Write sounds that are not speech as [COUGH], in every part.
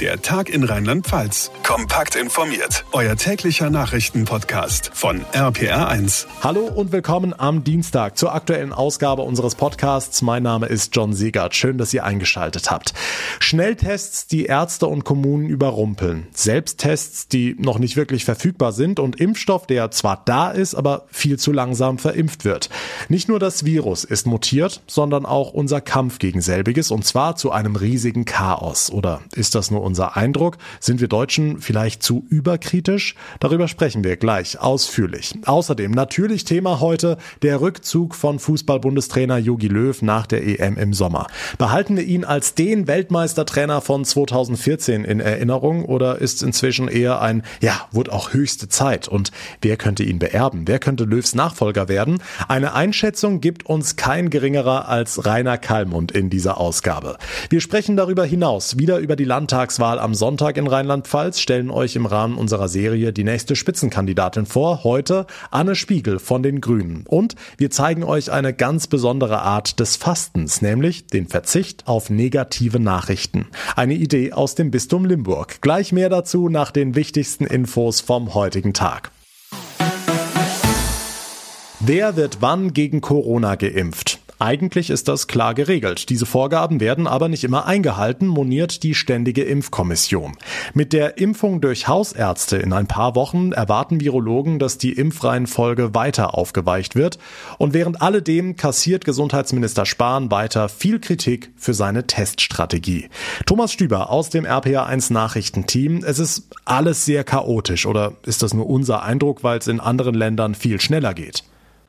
Der Tag in Rheinland-Pfalz. Kompakt informiert. Euer täglicher Nachrichtenpodcast von RPR1. Hallo und willkommen am Dienstag zur aktuellen Ausgabe unseres Podcasts. Mein Name ist John Siegert. Schön, dass ihr eingeschaltet habt. Schnelltests, die Ärzte und Kommunen überrumpeln. Selbsttests, die noch nicht wirklich verfügbar sind und Impfstoff, der zwar da ist, aber viel zu langsam verimpft wird. Nicht nur das Virus ist mutiert, sondern auch unser Kampf gegen selbiges und zwar zu einem riesigen Chaos. Oder ist das nur unser Eindruck? Sind wir Deutschen vielleicht zu überkritisch? Darüber sprechen wir gleich ausführlich. Außerdem natürlich Thema heute der Rückzug von Fußball-Bundestrainer Jogi Löw nach der EM im Sommer. Behalten wir ihn als den Weltmeistertrainer von 2014 in Erinnerung oder ist inzwischen eher ein, ja, wurde auch höchste Zeit und wer könnte ihn beerben? Wer könnte Löws Nachfolger werden? Eine Einschätzung gibt uns kein geringerer als Rainer Kallmund in dieser Ausgabe. Wir sprechen darüber hinaus wieder über die Landtags Landtagswahl am Sonntag in Rheinland-Pfalz stellen euch im Rahmen unserer Serie die nächste Spitzenkandidatin vor. Heute Anne Spiegel von den Grünen. Und wir zeigen euch eine ganz besondere Art des Fastens, nämlich den Verzicht auf negative Nachrichten. Eine Idee aus dem Bistum Limburg. Gleich mehr dazu nach den wichtigsten Infos vom heutigen Tag. Wer wird wann gegen Corona geimpft? Eigentlich ist das klar geregelt. Diese Vorgaben werden aber nicht immer eingehalten, moniert die Ständige Impfkommission. Mit der Impfung durch Hausärzte in ein paar Wochen erwarten Virologen, dass die Impfreihenfolge weiter aufgeweicht wird. Und während alledem kassiert Gesundheitsminister Spahn weiter viel Kritik für seine Teststrategie. Thomas Stüber aus dem RPA1 Nachrichtenteam. Es ist alles sehr chaotisch oder ist das nur unser Eindruck, weil es in anderen Ländern viel schneller geht?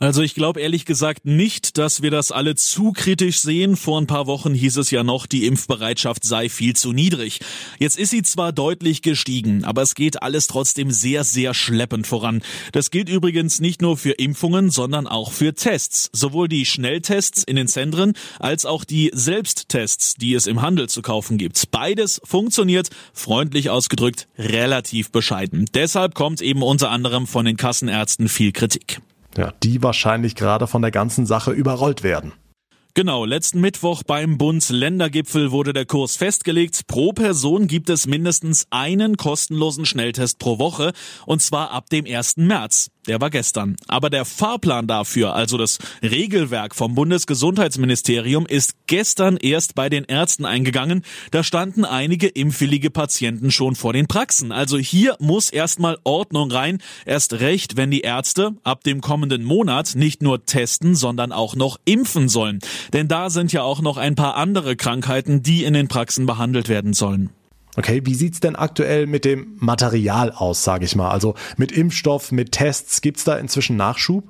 Also ich glaube ehrlich gesagt nicht, dass wir das alle zu kritisch sehen. Vor ein paar Wochen hieß es ja noch, die Impfbereitschaft sei viel zu niedrig. Jetzt ist sie zwar deutlich gestiegen, aber es geht alles trotzdem sehr, sehr schleppend voran. Das gilt übrigens nicht nur für Impfungen, sondern auch für Tests. Sowohl die Schnelltests in den Zentren als auch die Selbsttests, die es im Handel zu kaufen gibt. Beides funktioniert, freundlich ausgedrückt, relativ bescheiden. Deshalb kommt eben unter anderem von den Kassenärzten viel Kritik ja, die wahrscheinlich gerade von der ganzen Sache überrollt werden. Genau, letzten Mittwoch beim Bund-Länder-Gipfel wurde der Kurs festgelegt. Pro Person gibt es mindestens einen kostenlosen Schnelltest pro Woche und zwar ab dem 1. März. Der war gestern. Aber der Fahrplan dafür, also das Regelwerk vom Bundesgesundheitsministerium, ist gestern erst bei den Ärzten eingegangen. Da standen einige impfwillige Patienten schon vor den Praxen. Also hier muss erstmal Ordnung rein. Erst recht, wenn die Ärzte ab dem kommenden Monat nicht nur testen, sondern auch noch impfen sollen. Denn da sind ja auch noch ein paar andere Krankheiten, die in den Praxen behandelt werden sollen. Okay, wie sieht's denn aktuell mit dem Material aus, sage ich mal? Also mit Impfstoff, mit Tests, gibt's da inzwischen Nachschub?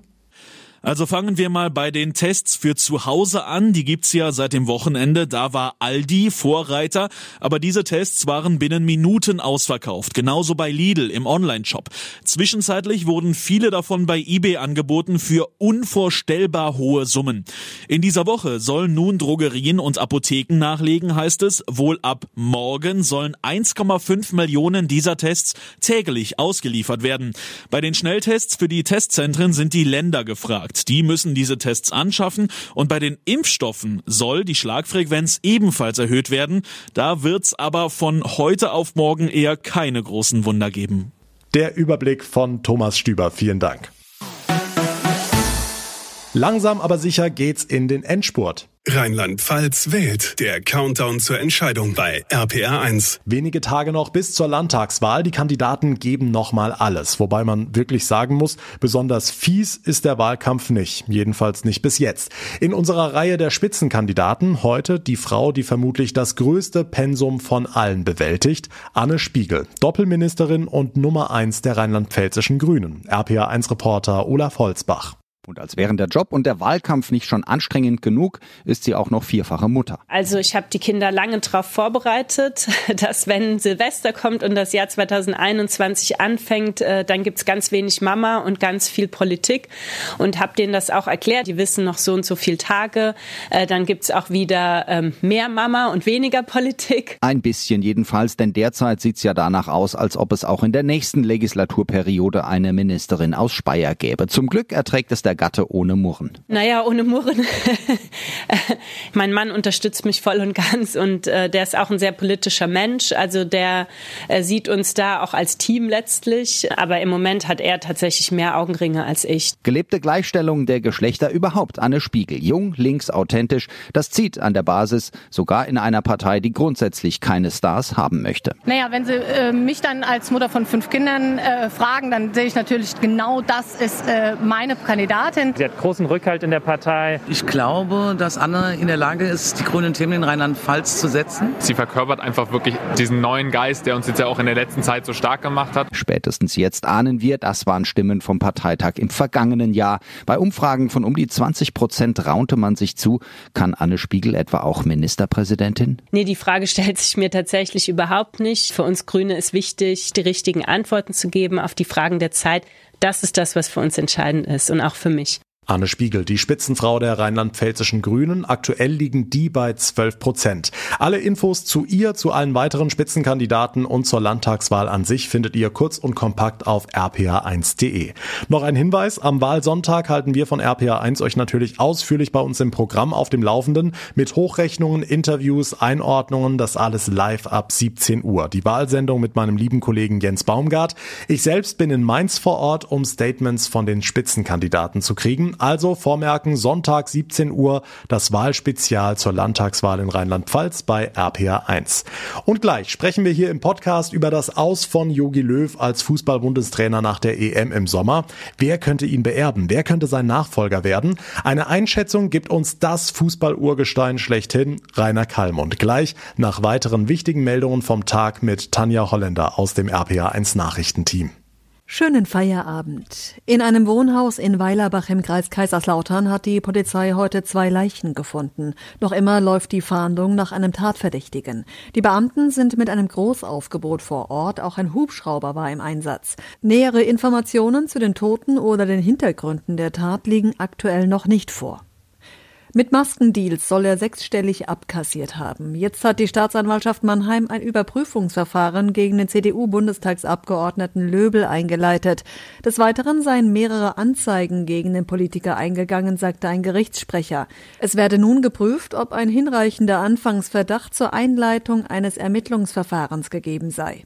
Also fangen wir mal bei den Tests für zu Hause an. Die gibt's ja seit dem Wochenende. Da war Aldi Vorreiter, aber diese Tests waren binnen Minuten ausverkauft. Genauso bei Lidl im Online-Shop. Zwischenzeitlich wurden viele davon bei eBay angeboten für unvorstellbar hohe Summen. In dieser Woche sollen nun Drogerien und Apotheken nachlegen, heißt es. Wohl ab morgen sollen 1,5 Millionen dieser Tests täglich ausgeliefert werden. Bei den Schnelltests für die Testzentren sind die Länder gefragt gesagt. Die müssen diese Tests anschaffen und bei den Impfstoffen soll die Schlagfrequenz ebenfalls erhöht werden. Da wird's aber von heute auf morgen eher keine großen Wunder geben. Der Überblick von Thomas Stüber. Vielen Dank. Langsam aber sicher geht's in den Endspurt. Rheinland-Pfalz wählt. Der Countdown zur Entscheidung bei RPR1. Wenige Tage noch bis zur Landtagswahl. Die Kandidaten geben nochmal alles. Wobei man wirklich sagen muss, besonders fies ist der Wahlkampf nicht. Jedenfalls nicht bis jetzt. In unserer Reihe der Spitzenkandidaten heute die Frau, die vermutlich das größte Pensum von allen bewältigt. Anne Spiegel. Doppelministerin und Nummer eins der rheinland-pfälzischen Grünen. RPR1-Reporter Olaf Holzbach. Und als wären der Job und der Wahlkampf nicht schon anstrengend genug, ist sie auch noch vierfache Mutter. Also ich habe die Kinder lange darauf vorbereitet, [LAUGHS] dass wenn Silvester kommt und das Jahr 2021 anfängt, äh, dann gibt's ganz wenig Mama und ganz viel Politik. Und habe denen das auch erklärt. Die wissen noch so und so viele Tage. Äh, dann gibt's auch wieder ähm, mehr Mama und weniger Politik. Ein bisschen jedenfalls, denn derzeit sieht's ja danach aus, als ob es auch in der nächsten Legislaturperiode eine Ministerin aus Speyer gäbe. Zum Glück erträgt es der Gatte ohne Murren. Naja, ohne Murren. [LAUGHS] mein Mann unterstützt mich voll und ganz und äh, der ist auch ein sehr politischer Mensch. Also der äh, sieht uns da auch als Team letztlich. Aber im Moment hat er tatsächlich mehr Augenringe als ich. Gelebte Gleichstellung der Geschlechter überhaupt. Anne Spiegel. Jung, links, authentisch. Das zieht an der Basis, sogar in einer Partei, die grundsätzlich keine Stars haben möchte. Naja, wenn Sie äh, mich dann als Mutter von fünf Kindern äh, fragen, dann sehe ich natürlich genau, das ist äh, meine Kandidatin. Sie hat großen Rückhalt in der Partei. Ich glaube, dass Anne in der Lage ist, die grünen Themen in Rheinland-Pfalz zu setzen. Sie verkörpert einfach wirklich diesen neuen Geist, der uns jetzt ja auch in der letzten Zeit so stark gemacht hat. Spätestens jetzt ahnen wir, das waren Stimmen vom Parteitag im vergangenen Jahr. Bei Umfragen von um die 20 Prozent raunte man sich zu. Kann Anne Spiegel etwa auch Ministerpräsidentin? Nee, die Frage [LAUGHS] stellt sich mir tatsächlich überhaupt nicht. Für uns Grüne ist wichtig, die richtigen Antworten zu geben auf die Fragen der Zeit. Das ist das, was für uns entscheidend ist und auch für mich. Anne Spiegel, die Spitzenfrau der rheinland-pfälzischen Grünen. Aktuell liegen die bei 12 Prozent. Alle Infos zu ihr, zu allen weiteren Spitzenkandidaten und zur Landtagswahl an sich findet ihr kurz und kompakt auf rpa1.de. Noch ein Hinweis, am Wahlsonntag halten wir von rpa1 euch natürlich ausführlich bei uns im Programm auf dem Laufenden mit Hochrechnungen, Interviews, Einordnungen, das alles live ab 17 Uhr. Die Wahlsendung mit meinem lieben Kollegen Jens Baumgart. Ich selbst bin in Mainz vor Ort, um Statements von den Spitzenkandidaten zu kriegen. Also vormerken, Sonntag 17 Uhr das Wahlspezial zur Landtagswahl in Rheinland-Pfalz bei RPA 1. Und gleich sprechen wir hier im Podcast über das Aus von Jogi Löw als Fußballbundestrainer nach der EM im Sommer. Wer könnte ihn beerben? Wer könnte sein Nachfolger werden? Eine Einschätzung gibt uns das Fußballurgestein schlechthin, Rainer Kallmund. Gleich nach weiteren wichtigen Meldungen vom Tag mit Tanja Holländer aus dem RPA 1 Nachrichtenteam. Schönen Feierabend. In einem Wohnhaus in Weilerbach im Kreis Kaiserslautern hat die Polizei heute zwei Leichen gefunden. Noch immer läuft die Fahndung nach einem Tatverdächtigen. Die Beamten sind mit einem Großaufgebot vor Ort, auch ein Hubschrauber war im Einsatz. Nähere Informationen zu den Toten oder den Hintergründen der Tat liegen aktuell noch nicht vor. Mit Maskendeals soll er sechsstellig abkassiert haben. Jetzt hat die Staatsanwaltschaft Mannheim ein Überprüfungsverfahren gegen den CDU-Bundestagsabgeordneten Löbel eingeleitet. Des Weiteren seien mehrere Anzeigen gegen den Politiker eingegangen, sagte ein Gerichtssprecher. Es werde nun geprüft, ob ein hinreichender Anfangsverdacht zur Einleitung eines Ermittlungsverfahrens gegeben sei.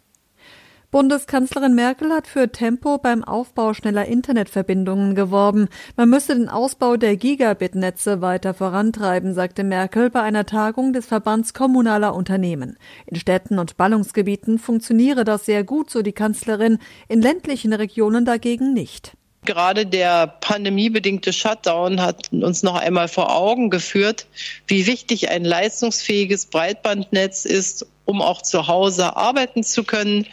Bundeskanzlerin Merkel hat für Tempo beim Aufbau schneller Internetverbindungen geworben. Man müsse den Ausbau der Gigabit-Netze weiter vorantreiben, sagte Merkel bei einer Tagung des Verbands kommunaler Unternehmen. In Städten und Ballungsgebieten funktioniere das sehr gut, so die Kanzlerin, in ländlichen Regionen dagegen nicht. Gerade der pandemiebedingte Shutdown hat uns noch einmal vor Augen geführt, wie wichtig ein leistungsfähiges Breitbandnetz ist, um auch zu Hause arbeiten zu können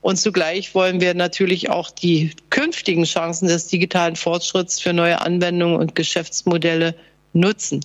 und zugleich wollen wir natürlich auch die künftigen Chancen des digitalen Fortschritts für neue Anwendungen und Geschäftsmodelle nutzen.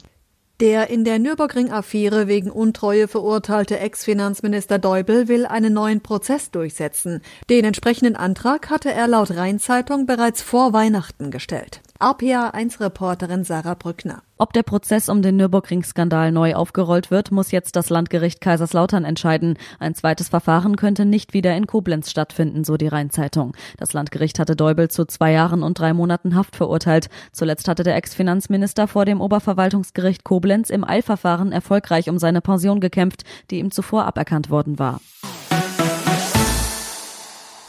Der in der Nürburgring-Affäre wegen Untreue verurteilte Ex-Finanzminister Deubel will einen neuen Prozess durchsetzen. Den entsprechenden Antrag hatte er laut Rheinzeitung bereits vor Weihnachten gestellt. RPA1-Reporterin Sarah Brückner. Ob der Prozess um den Nürburgring-Skandal neu aufgerollt wird, muss jetzt das Landgericht Kaiserslautern entscheiden. Ein zweites Verfahren könnte nicht wieder in Koblenz stattfinden, so die Rheinzeitung. Das Landgericht hatte Deubel zu zwei Jahren und drei Monaten Haft verurteilt. Zuletzt hatte der Ex-Finanzminister vor dem Oberverwaltungsgericht Koblenz im Eilverfahren erfolgreich um seine Pension gekämpft, die ihm zuvor aberkannt worden war.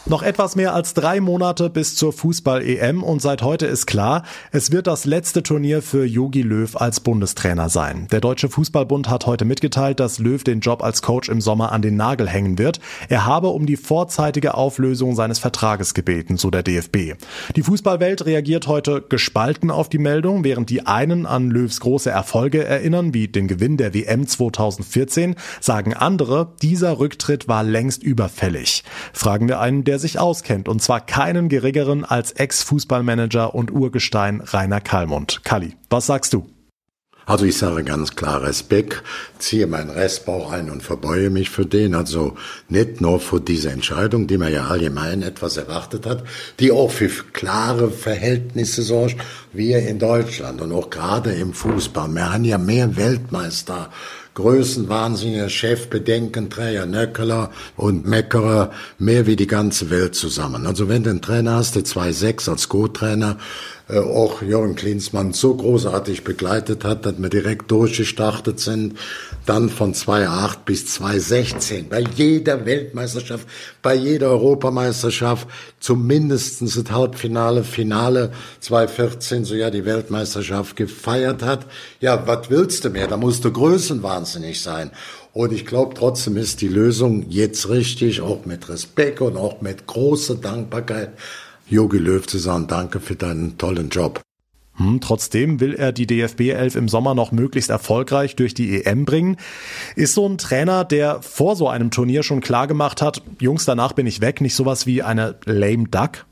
Noch etwas mehr als drei Monate bis zur Fußball-EM und seit heute ist klar, es wird das letzte Turnier für Jogi Löw als Bundestrainer sein. Der Deutsche Fußballbund hat heute mitgeteilt, dass Löw den Job als Coach im Sommer an den Nagel hängen wird. Er habe um die vorzeitige Auflösung seines Vertrages gebeten, so der DFB. Die Fußballwelt reagiert heute gespalten auf die Meldung, während die einen an Löws große Erfolge erinnern, wie den Gewinn der WM 2014, sagen andere, dieser Rücktritt war längst überfällig. Fragen wir einen, der sich auskennt, und zwar keinen geringeren als Ex-Fußballmanager und Urgestein Rainer Kallmund. Kalli, was sagst du? Also ich sage ganz klar Respekt, ziehe meinen Restbauch ein und verbeue mich für den. Also nicht nur für diese Entscheidung, die man ja allgemein etwas erwartet hat, die auch für klare Verhältnisse sorgt, wie in Deutschland und auch gerade im Fußball. Wir haben ja mehr Weltmeister größenwahnsinniger Chef, Bedenkenträger, Nöckeler und Meckerer, mehr wie die ganze Welt zusammen. Also wenn du einen Trainer hast, der 2-6 als Co-Trainer, äh, auch Jürgen Klinsmann so großartig begleitet hat, dass wir direkt durchgestartet sind. Dann von 2008 bis 2016 bei jeder Weltmeisterschaft, bei jeder Europameisterschaft, zumindest das Halbfinale, Finale 2014, so ja die Weltmeisterschaft gefeiert hat. Ja, was willst du mehr? Da musst du größenwahnsinnig sein. Und ich glaube, trotzdem ist die Lösung jetzt richtig, auch mit Respekt und auch mit großer Dankbarkeit Jogi Löw zu sagen, danke für deinen tollen Job. Hm, trotzdem will er die DFB 11 im Sommer noch möglichst erfolgreich durch die EM bringen. Ist so ein Trainer, der vor so einem Turnier schon klar gemacht hat, Jungs, danach bin ich weg, nicht sowas wie eine lame duck?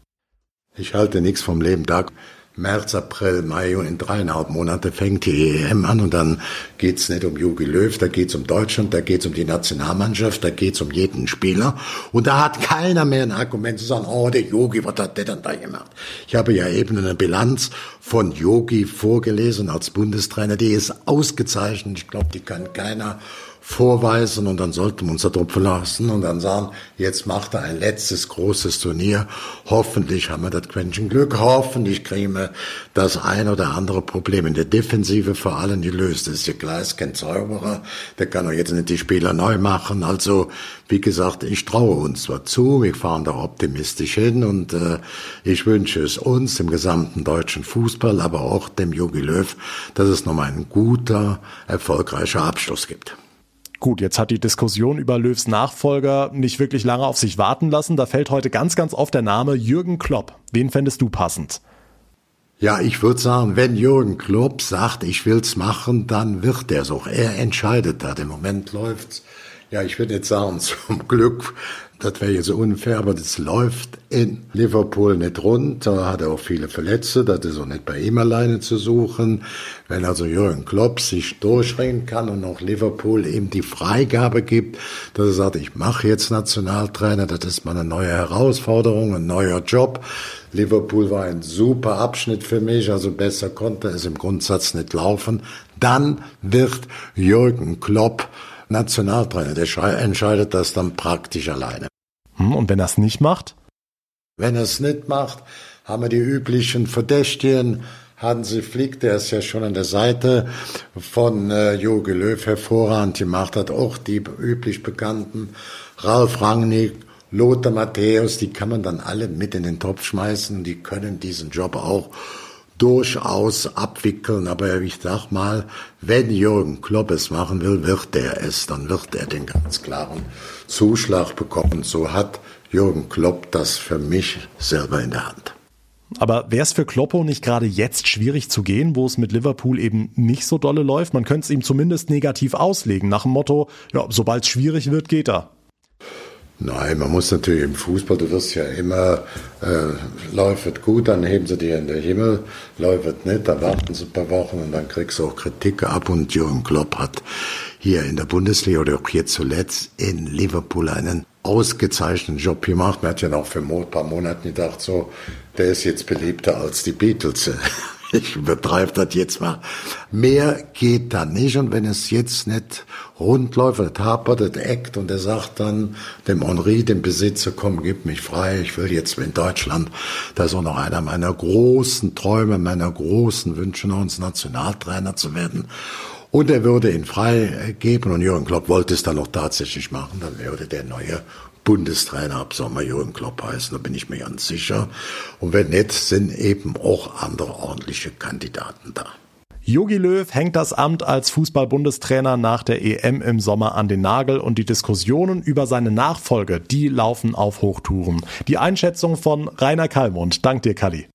Ich halte nichts vom lame duck. März, April, Mai und in dreieinhalb Monate fängt die EM an und dann geht's nicht um Jogi Löw, da geht's um Deutschland, da geht's um die Nationalmannschaft, da geht's um jeden Spieler und da hat keiner mehr ein Argument zu sagen, oh, der Jogi, was hat der dann da gemacht? Ich habe ja eben eine Bilanz von Jogi vorgelesen als Bundestrainer, die ist ausgezeichnet, ich glaube, die kann keiner vorweisen und dann sollten wir uns darauf verlassen und dann sagen, jetzt macht er ein letztes großes Turnier. Hoffentlich haben wir das Quäntchen Glück, hoffentlich kriegen wir das ein oder andere Problem in der Defensive vor allem gelöst. Das ist ja ist kein Zauberer, der kann doch jetzt nicht die Spieler neu machen. Also, wie gesagt, ich traue uns zwar zu, wir fahren da optimistisch hin und äh, ich wünsche es uns, dem gesamten deutschen Fußball, aber auch dem Jogi Löw, dass es nochmal ein guter, erfolgreicher Abschluss gibt. Gut, jetzt hat die Diskussion über Löws Nachfolger nicht wirklich lange auf sich warten lassen. Da fällt heute ganz, ganz oft der Name Jürgen Klopp. Wen fändest du passend? Ja, ich würde sagen, wenn Jürgen Klopp sagt, ich will's machen, dann wird er so. Er entscheidet da. Im Moment läuft's. Ja, ich würde jetzt sagen, [LAUGHS] zum Glück das wäre jetzt unfair, aber das läuft in Liverpool nicht rund. Da hat er auch viele Verletzte, das ist auch nicht bei ihm alleine zu suchen. Wenn also Jürgen Klopp sich durchringen kann und auch Liverpool ihm die Freigabe gibt, dass er sagt, ich mache jetzt Nationaltrainer, das ist mal eine neue Herausforderung, ein neuer Job. Liverpool war ein super Abschnitt für mich, also besser konnte es im Grundsatz nicht laufen. Dann wird Jürgen Klopp Nationaltrainer. Der entscheidet das dann praktisch alleine. Hm, und wenn er es nicht macht? Wenn er es nicht macht, haben wir die üblichen Verdächtigen. Hansi Flick, der ist ja schon an der Seite von äh, Jogi Löw hervorragend gemacht hat, auch die üblich bekannten Ralf Rangnick, Lothar Matthäus, die kann man dann alle mit in den Topf schmeißen, die können diesen Job auch durchaus abwickeln. Aber ich sag mal, wenn Jürgen Klopp es machen will, wird er es. Dann wird er den ganz klaren Zuschlag bekommen. So hat Jürgen Klopp das für mich selber in der Hand. Aber wäre es für Kloppo nicht gerade jetzt schwierig zu gehen, wo es mit Liverpool eben nicht so dolle läuft? Man könnte es ihm zumindest negativ auslegen, nach dem Motto, ja, sobald es schwierig wird, geht er. Nein, man muss natürlich im Fußball, du wirst ja immer, äh, läuft gut, dann heben sie dir in den Himmel, läuft nicht, dann warten sie ein paar Wochen und dann kriegst du auch Kritik ab und Jürgen Klopp hat hier in der Bundesliga oder auch hier zuletzt in Liverpool einen ausgezeichneten Job gemacht. Man hat ja noch für ein paar Monate gedacht, so, der ist jetzt beliebter als die Beatles. Ich übertreibe das jetzt mal. Mehr geht da nicht. Und wenn es jetzt nicht rund läuft, das hapert, das eckt und er sagt dann dem Henri, dem Besitzer, komm, gib mich frei, ich will jetzt in Deutschland. Das ist auch noch einer meiner großen Träume, meiner großen Wünsche, noch uns Nationaltrainer zu werden. Und er würde ihn freigeben und Jürgen Klopp wollte es dann noch tatsächlich machen, dann würde der neue Bundestrainer ab Sommer Jürgen Klopp heißen, da bin ich mir ganz sicher. Und wenn nicht, sind eben auch andere ordentliche Kandidaten da. Jogi Löw hängt das Amt als Fußball-Bundestrainer nach der EM im Sommer an den Nagel und die Diskussionen über seine Nachfolge, die laufen auf Hochtouren. Die Einschätzung von Rainer Kallmund. Dank dir, Kalli.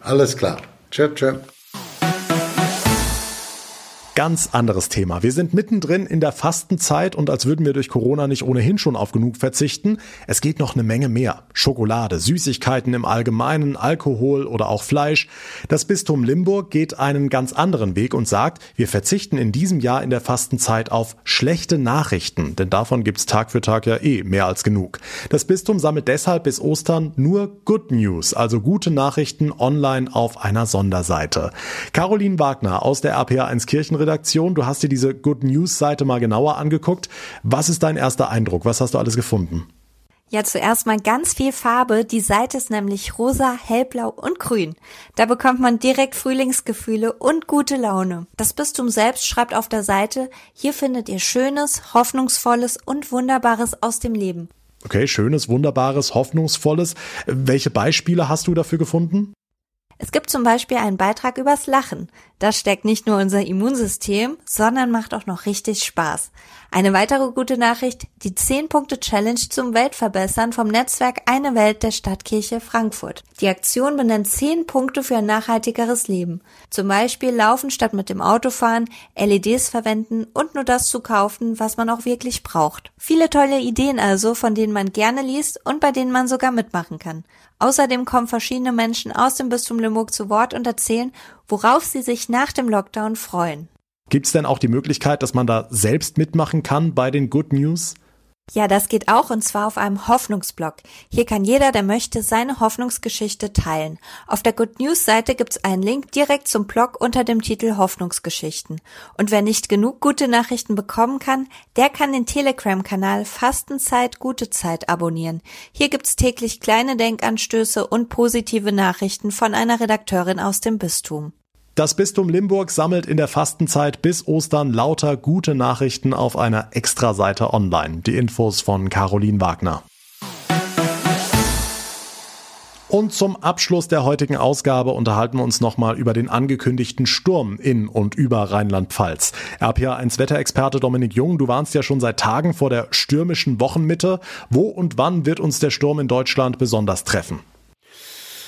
Alles klar. Tschö, tschö. Ganz anderes Thema. Wir sind mittendrin in der Fastenzeit und als würden wir durch Corona nicht ohnehin schon auf genug verzichten, es geht noch eine Menge mehr. Schokolade, Süßigkeiten im Allgemeinen, Alkohol oder auch Fleisch. Das Bistum Limburg geht einen ganz anderen Weg und sagt, wir verzichten in diesem Jahr in der Fastenzeit auf schlechte Nachrichten, denn davon gibt's Tag für Tag ja eh mehr als genug. Das Bistum sammelt deshalb bis Ostern nur Good News, also gute Nachrichten online auf einer Sonderseite. Caroline Wagner aus der RPA1 Kirchenredaktion Redaktion. Du hast dir diese Good News Seite mal genauer angeguckt. Was ist dein erster Eindruck? Was hast du alles gefunden? Ja, zuerst mal ganz viel Farbe. Die Seite ist nämlich rosa, hellblau und grün. Da bekommt man direkt Frühlingsgefühle und gute Laune. Das Bistum selbst schreibt auf der Seite, hier findet ihr Schönes, Hoffnungsvolles und Wunderbares aus dem Leben. Okay, schönes, wunderbares, hoffnungsvolles. Welche Beispiele hast du dafür gefunden? Es gibt zum Beispiel einen Beitrag übers Lachen. Das steckt nicht nur unser Immunsystem, sondern macht auch noch richtig Spaß. Eine weitere gute Nachricht, die 10-Punkte-Challenge zum Weltverbessern vom Netzwerk Eine Welt der Stadtkirche Frankfurt. Die Aktion benennt 10 Punkte für ein nachhaltigeres Leben. Zum Beispiel laufen statt mit dem Autofahren, LEDs verwenden und nur das zu kaufen, was man auch wirklich braucht. Viele tolle Ideen also, von denen man gerne liest und bei denen man sogar mitmachen kann. Außerdem kommen verschiedene Menschen aus dem Bistum Limburg zu Wort und erzählen, worauf sie sich nach dem Lockdown freuen. Gibt es denn auch die Möglichkeit, dass man da selbst mitmachen kann bei den Good News? Ja, das geht auch und zwar auf einem Hoffnungsblog. Hier kann jeder, der möchte, seine Hoffnungsgeschichte teilen. Auf der Good News Seite gibt's einen Link direkt zum Blog unter dem Titel Hoffnungsgeschichten. Und wer nicht genug gute Nachrichten bekommen kann, der kann den Telegram-Kanal Fastenzeit Gute Zeit abonnieren. Hier gibt's täglich kleine Denkanstöße und positive Nachrichten von einer Redakteurin aus dem Bistum. Das Bistum Limburg sammelt in der Fastenzeit bis Ostern lauter gute Nachrichten auf einer Extraseite online. Die Infos von Caroline Wagner. Und zum Abschluss der heutigen Ausgabe unterhalten wir uns nochmal über den angekündigten Sturm in und über Rheinland-Pfalz. RPA1 Wetterexperte Dominik Jung, du warnst ja schon seit Tagen vor der stürmischen Wochenmitte. Wo und wann wird uns der Sturm in Deutschland besonders treffen?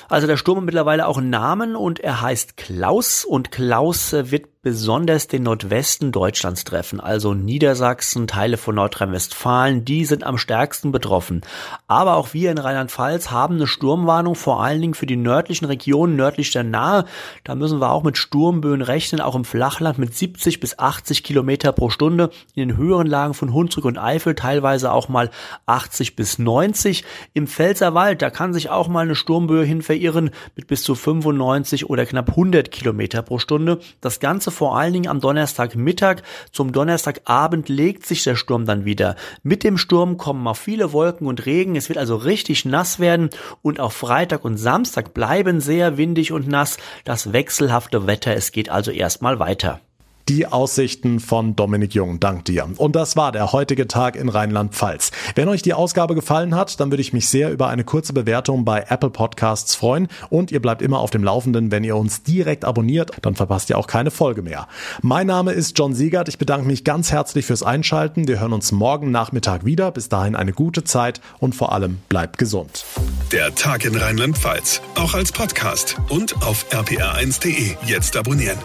Also der Sturm hat mittlerweile auch einen Namen und er heißt Klaus und Klaus äh, wird besonders den Nordwesten Deutschlands treffen, also Niedersachsen, Teile von Nordrhein-Westfalen, die sind am stärksten betroffen. Aber auch wir in Rheinland-Pfalz haben eine Sturmwarnung, vor allen Dingen für die nördlichen Regionen, nördlich der Nahe. Da müssen wir auch mit Sturmböen rechnen, auch im Flachland mit 70 bis 80 Kilometer pro Stunde, in den höheren Lagen von Hunsrück und Eifel teilweise auch mal 80 bis 90. Im Pfälzerwald, da kann sich auch mal eine Sturmböe hin verirren mit bis zu 95 oder knapp 100 Kilometer pro Stunde. Das Ganze Ganze vor allen Dingen am Donnerstagmittag. Zum Donnerstagabend legt sich der Sturm dann wieder. Mit dem Sturm kommen auch viele Wolken und Regen. Es wird also richtig nass werden und auch Freitag und Samstag bleiben sehr windig und nass. Das wechselhafte Wetter, es geht also erstmal weiter die Aussichten von Dominik Jung. Dank dir. Und das war der heutige Tag in Rheinland-Pfalz. Wenn euch die Ausgabe gefallen hat, dann würde ich mich sehr über eine kurze Bewertung bei Apple Podcasts freuen. Und ihr bleibt immer auf dem Laufenden, wenn ihr uns direkt abonniert. Dann verpasst ihr auch keine Folge mehr. Mein Name ist John Siegert. Ich bedanke mich ganz herzlich fürs Einschalten. Wir hören uns morgen Nachmittag wieder. Bis dahin eine gute Zeit und vor allem bleibt gesund. Der Tag in Rheinland-Pfalz. Auch als Podcast und auf rpr1.de. Jetzt abonnieren.